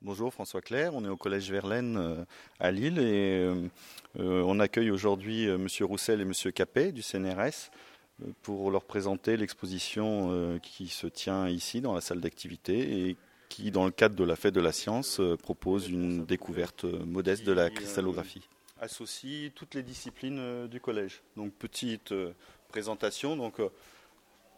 Bonjour François Claire, on est au collège Verlaine à Lille et on accueille aujourd'hui Monsieur Roussel et Monsieur Capet du CNRS pour leur présenter l'exposition qui se tient ici dans la salle d'activité et qui, dans le cadre de la fête de la science, propose une découverte modeste de la cristallographie. Associe toutes les disciplines du collège. Donc petite présentation. Donc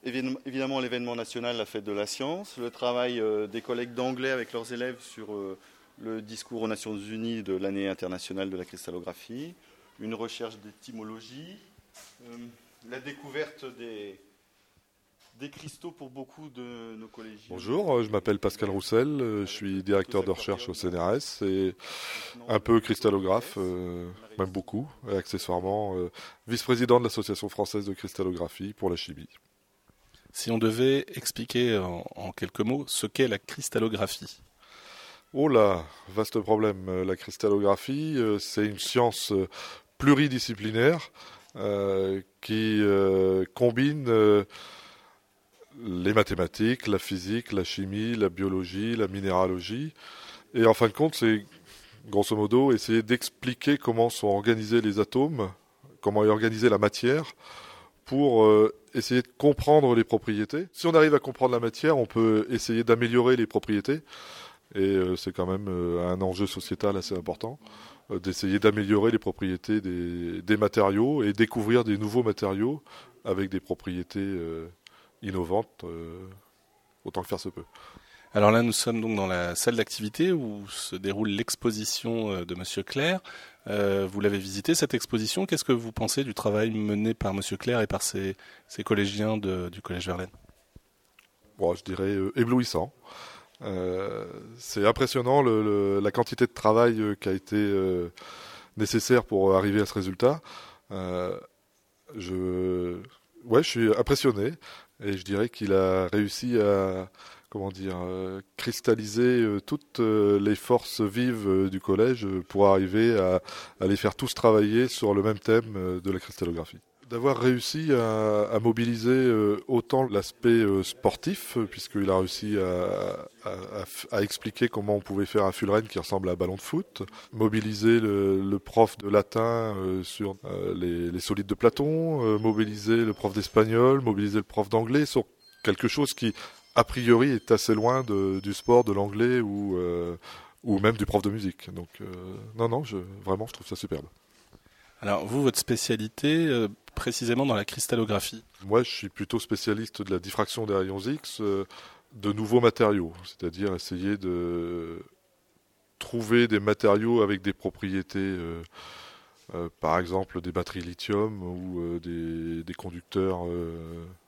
évidemment l'événement national, la fête de la science, le travail euh, des collègues d'anglais avec leurs élèves sur euh, le discours aux Nations Unies de l'année internationale de la cristallographie, une recherche d'étymologie, euh, la découverte des, des cristaux pour beaucoup de nos collégiens. Bonjour, je m'appelle Pascal Roussel, je suis directeur de recherche au CNRS et un peu cristallographe, même beaucoup, et accessoirement vice-président de l'Association française de cristallographie pour la chimie. Si on devait expliquer en, quelques mots ce qu'est la cristallographie. Oh là, vaste problème. Euh, la cristallographie, euh, c'est une science euh, pluridisciplinaire qui combine les mathématiques, la physique, la chimie, la biologie, la minéralogie. Et en fin de compte, c'est grosso modo essayer d'expliquer comment sont organisés les atomes, comment est organisée la matière, pour essayer de comprendre les propriétés. Si on arrive à comprendre la matière, on peut essayer d'améliorer les propriétés. Et euh, c'est quand même euh, un enjeu sociétal assez important euh, d'essayer d'améliorer les propriétés des, matériaux et découvrir des nouveaux matériaux avec des propriétés innovantes autant que faire se peut. Alors là, nous sommes donc dans la salle d'activité où se déroule l'exposition euh, de Monsieur Claire. Euh, vous l'avez visité cette exposition. Qu'est-ce que vous pensez du travail mené par Monsieur Claire et par ses, collégiens du Collège Verlaine? Bon, Je dirais euh, éblouissant. c'est impressionnant la quantité de travail qui a été nécessaire pour arriver à ce résultat. ouais, je suis impressionné et je dirais qu'il a réussi à comment dire, euh, cristalliser euh, toutes euh, les forces vives du collège pour arriver à, les faire tous travailler sur le même thème de la cristallographie. D'avoir réussi à, mobiliser autant l'aspect sportif, puisqu'il a réussi à, expliquer comment on pouvait faire un fullerène qui ressemble à un ballon de foot, mobiliser le, prof de latin sur les, solides de Platon, mobiliser le prof d'espagnol, mobiliser le prof d'anglais sur quelque chose qui a priori est assez loin du sport, de l'anglais ou, euh, ou même du prof de musique. Donc euh, non, non, je, vraiment, je trouve ça superbe. Alors vous, votre spécialité, euh, précisément dans la cristallographie Moi, je suis plutôt spécialiste de la diffraction des rayons X de nouveaux matériaux, c'est-à-dire essayer de trouver des matériaux avec des propriétés par exemple des batteries lithium ou euh, des, conducteurs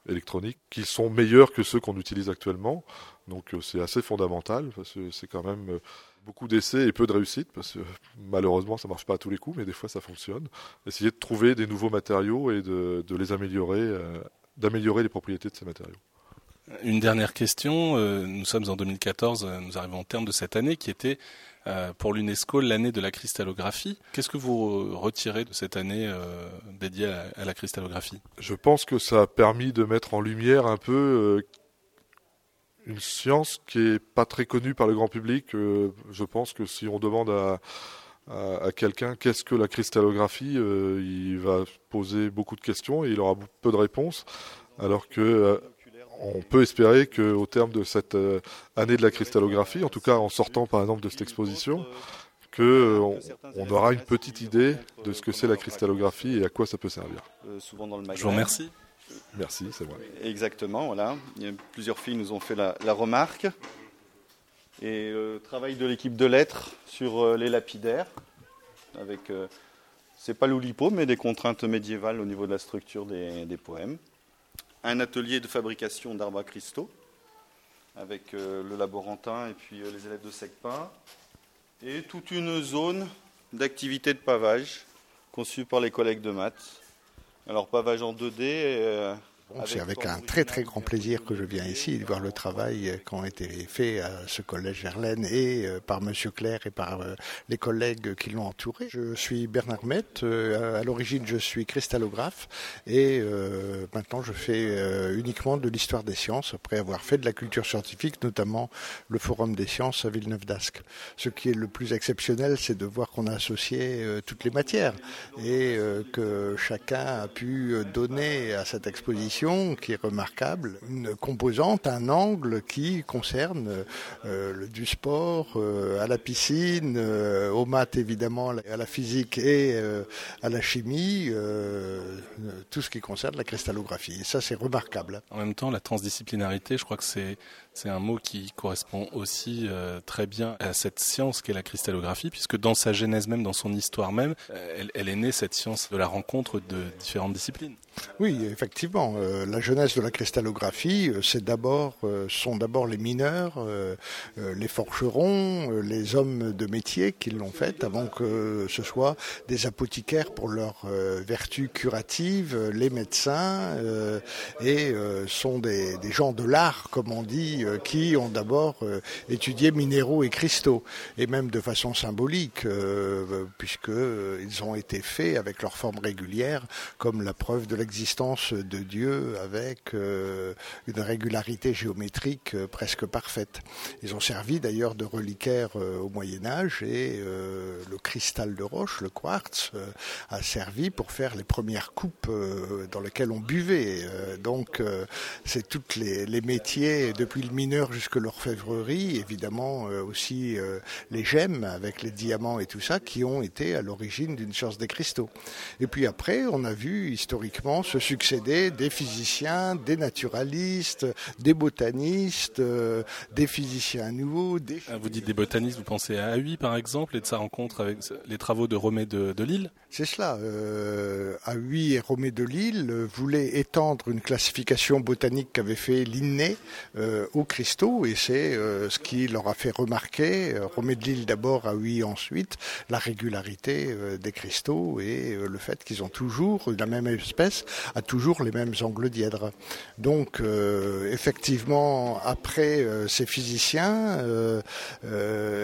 électroniques qui sont meilleurs que ceux qu'on utilise actuellement. Donc c'est assez fondamental parce que c'est quand même beaucoup d'essais et peu de réussite parce que malheureusement ça marche pas à tous les coups mais des fois ça fonctionne. Essayer de trouver des nouveaux matériaux et de, les améliorer, d'améliorer les propriétés de ces matériaux. Une dernière question. Nous sommes en 2014, nous arrivons au terme de cette année qui était euh, pour l'UNESCO l'année de la cristallographie. Qu'est-ce que vous retirez de cette année euh, dédiée à la, cristallographie? Je pense que ça a permis de mettre en lumière un peu euh, une science qui est pas très connue par le grand public. je pense que si on demande à, à, quelqu'un qu'est-ce que la cristallographie, il va poser beaucoup de questions et il aura peu de réponses. Alors que on peut espérer qu'au terme de cette euh, année de la cristallographie, en tout cas en sortant par exemple de cette exposition, qu'on euh, on aura une petite idée de ce que c'est la cristallographie et à quoi ça peut servir. Euh, Je vous remercie. Merci, c'est vrai. Exactement, voilà. plusieurs filles nous ont fait la, remarque. Et le travail de l'équipe de lettres sur les lapidaires, avec, c'est pas l'oulipo, mais des contraintes médiévales au niveau de la structure des poèmes un atelier de fabrication d'arbres à cristaux avec euh, le laborantin et puis euh, les élèves de SECPA, et toute une zone d'activité de pavage conçue par les collègues de maths. Alors pavage en 2D, euh, C'est avec un très très grand plaisir que je viens ici de voir le travail qui a été fait à ce collège Verlaine et euh, par Monsieur Claire et par euh, les collègues qui l'ont entouré. Je suis Bernard Met, euh, à l'origine je suis cristallographe et maintenant je fais uniquement de l'histoire des sciences après avoir fait de la culture scientifique, notamment le Forum des sciences à Villeneuve d'Ascq. Ce qui est le plus exceptionnel, c'est de voir qu'on a associé toutes les matières et que chacun a pu donner à cette exposition, qui est remarquable, une composante, un angle qui concerne euh, du sport euh, à la piscine, euh, aux maths évidemment, à la physique et à la chimie, tout ce qui concerne la cristallographie. Et ça, c'est remarquable. En même temps, la transdisciplinarité, je crois que c'est c'est un mot qui correspond aussi très bien à cette science qu'est la cristallographie, puisque dans sa genèse même, dans son histoire même, elle est née cette science de la rencontre de différentes disciplines. Oui, effectivement. Euh, la jeunesse de la cristallographie, euh, c'est d'abord, euh, sont d'abord les mineurs, les forgerons, les hommes de métier qui l'ont fait avant que ce soit des apothicaires pour leurs vertus curatives, les médecins, et sont des, des, gens de l'art, comme on dit, qui ont d'abord étudié minéraux et cristaux, et même de façon symbolique, puisqu'ils ont été faits avec leur forme régulière, comme la preuve de l'existence de Dieu avec euh, une régularité géométrique euh, presque parfaite. Ils ont servi d'ailleurs de reliquaire euh, au Moyen Âge et le cristal de roche, le quartz, a servi pour faire les premières coupes dans lesquelles on buvait. donc c'est toutes les, les, métiers, depuis le mineur jusqu'à l'orfèvrerie, évidemment aussi les gemmes avec les diamants et tout ça, qui ont été à l'origine d'une science des cristaux. Et puis après, on a vu historiquement se succéder des physiciens, des naturalistes, des botanistes, euh, des physiciens nouveaux. Des... Ah, vous dites des botanistes, vous pensez à Huy par exemple et de sa rencontre avec les travaux de Romé de, Lille C'est cela. Euh, et Romé de Lille voulaient étendre une classification botanique qu'avait fait Linné euh, aux cristaux et c'est euh, ce qui leur a fait remarquer, Romé de Lille d'abord, Huy ensuite, la régularité des cristaux et le fait qu'ils ont toujours la même espèce a toujours les mêmes angles dièdres. Donc euh, effectivement, après euh, ces physiciens, euh,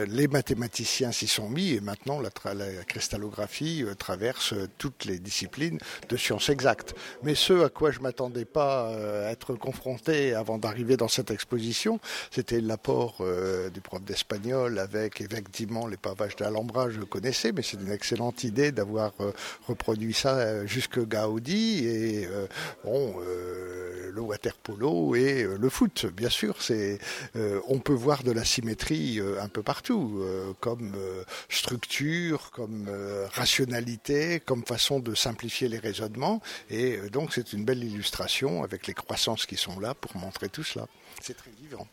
les mathématiciens s'y sont mis et maintenant la, cristallographie traverse toutes les disciplines de sciences exactes. Mais ce à quoi je m'attendais pas à être confronté avant d'arriver dans cette exposition, c'était l'apport du prof d'espagnol avec effectivement les pavages d'Alhambra, je connaissais, mais c'est une excellente idée d'avoir reproduit ça jusque Gaudi et euh, bon, euh, le water polo et euh, le foot. Bien sûr, c'est on peut voir de la symétrie un peu partout, comme structure, comme rationalité, comme façon de simplifier les raisonnements. Et donc, c'est une belle illustration avec les croissances qui sont là pour montrer tout cela. C'est très vivant.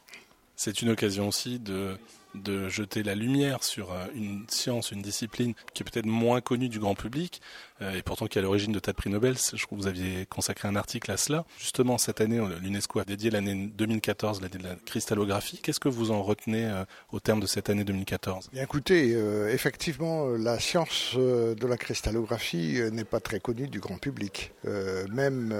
C'est une occasion aussi de de jeter la lumière sur euh, une science, une discipline qui est peut-être moins connue du grand public, euh, et pourtant qui est à l'origine de tas de prix Nobel. Je crois que vous aviez consacré un article à cela. Justement, cette année, l'UNESCO a dédié l'année 2014, l'année de la cristallographie. Qu'est-ce que vous en retenez euh, au terme de cette année 2014 Bien, Écoutez, effectivement, la science de la cristallographie n'est pas très connue du grand public. même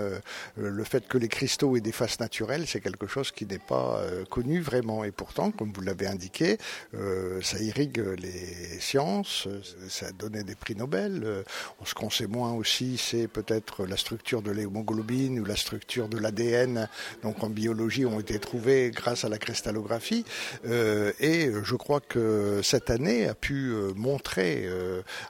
le fait que les cristaux aient des faces naturelles, c'est quelque chose qui n'est pas connu vraiment. Et pourtant, comme vous l'avez indiqué, euh, ça irrigue les sciences, ça a donné des prix Nobel. Euh, ce qu'on sait moins aussi, c'est peut-être la structure de l'hémoglobine ou la structure de l'ADN, donc en biologie, ont été trouvés grâce à la cristallographie. Euh, et je crois que cette année a pu montrer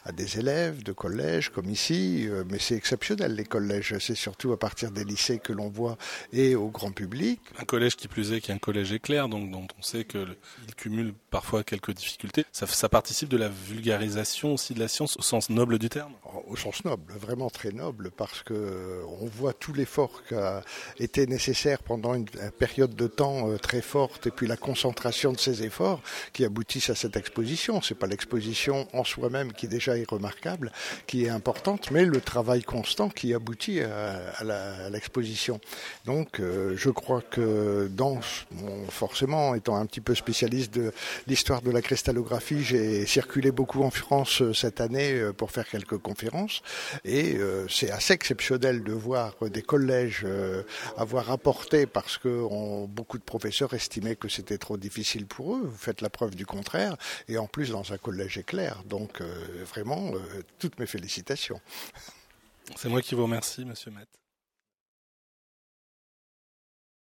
à des élèves de collège comme ici, mais c'est exceptionnel les collèges, c'est surtout à partir des lycées que l'on voit et au grand public. Un collège qui plus est, qui est un collège éclair, donc dont on sait qu'il cumule parfois quelques difficultés. Ça, participe de la vulgarisation aussi de la science au sens noble du terme Au sens noble, vraiment très noble, parce que euh, on voit tout l'effort qui a été nécessaire pendant une période de temps euh, très forte, et puis la concentration de ces efforts qui aboutissent à cette exposition. C'est pas l'exposition en soi-même qui déjà est remarquable, qui est importante, mais le travail constant qui aboutit à, l'exposition. Donc, euh, je crois que dans, forcément, étant un petit peu spécialiste de l'histoire de la cristallographie. J'ai circulé beaucoup en France cette année pour faire quelques conférences et c'est assez exceptionnel de voir des collèges avoir apporté parce que beaucoup de professeurs estimaient que c'était trop difficile pour eux. Vous faites la preuve du contraire et en plus dans un collège éclair. Donc vraiment, toutes mes félicitations. C'est moi qui vous remercie, Monsieur Matt.